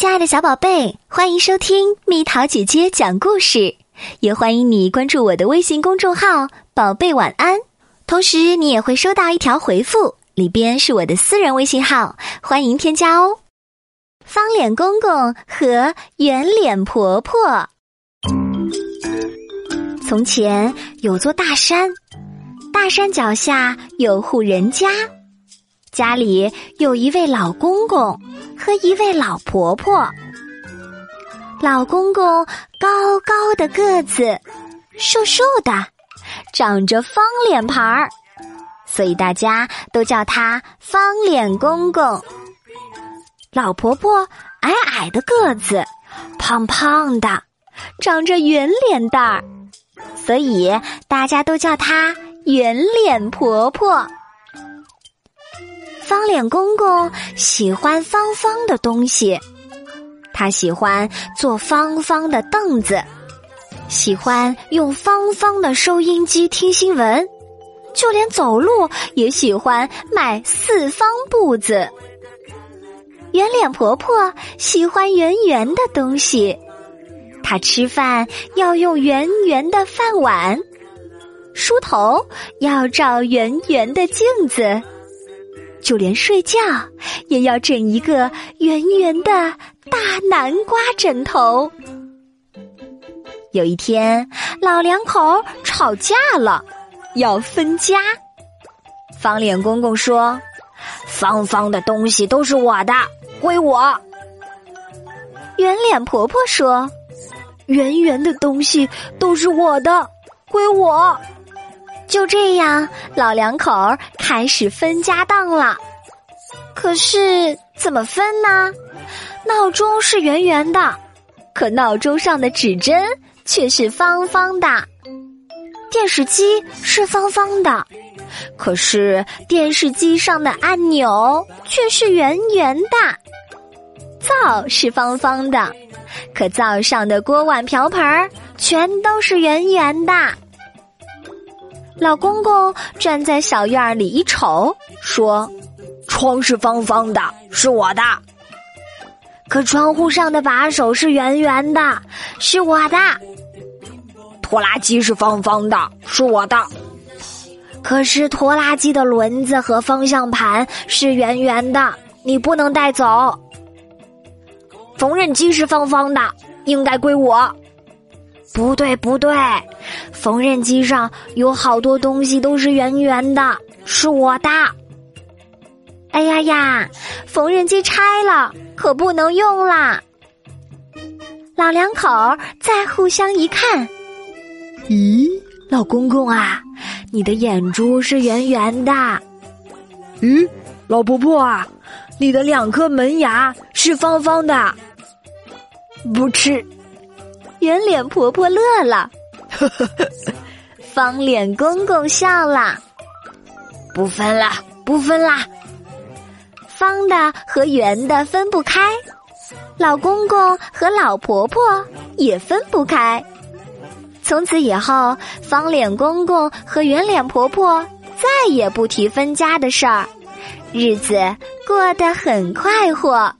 亲爱的小宝贝，欢迎收听蜜桃姐姐讲故事，也欢迎你关注我的微信公众号“宝贝晚安”。同时，你也会收到一条回复，里边是我的私人微信号，欢迎添加哦。方脸公公和圆脸婆婆。从前有座大山，大山脚下有户人家。家里有一位老公公和一位老婆婆。老公公高高的个子，瘦瘦的，长着方脸盘儿，所以大家都叫他方脸公公。老婆婆矮矮的个子，胖胖的，长着圆脸蛋儿，所以大家都叫她圆脸婆婆。方脸公公喜欢方方的东西，他喜欢坐方方的凳子，喜欢用方方的收音机听新闻，就连走路也喜欢迈四方步子。圆脸婆婆喜欢圆圆的东西，她吃饭要用圆圆的饭碗，梳头要照圆圆的镜子。就连睡觉也要枕一个圆圆的大南瓜枕头。有一天，老两口吵架了，要分家。方脸公公说：“方方的东西都是我的，归我。”圆脸婆婆说：“圆圆的东西都是我的，归我。”就这样，老两口开始分家当了。可是怎么分呢？闹钟是圆圆的，可闹钟上的指针却是方方的；电视机是方方的，可是电视机上的按钮却是圆圆的；灶是方方的，可灶上的锅碗瓢盆全都是圆圆的。老公公站在小院里一瞅，说：“窗是方方的，是我的；可窗户上的把手是圆圆的，是我的；拖拉机是方方的，是我的；可是拖拉机的轮子和方向盘是圆圆的，你不能带走；缝纫机是方方的，应该归我。”不对，不对，缝纫机上有好多东西都是圆圆的，是我的。哎呀呀，缝纫机拆了，可不能用啦。老两口再互相一看，咦，老公公啊，你的眼珠是圆圆的。咦，老婆婆啊，你的两颗门牙是方方的。不吃。圆脸婆婆乐了，方脸公公笑了，不分了，不分啦。方的和圆的分不开，老公公和老婆婆也分不开。从此以后，方脸公公和圆脸婆婆再也不提分家的事儿，日子过得很快活。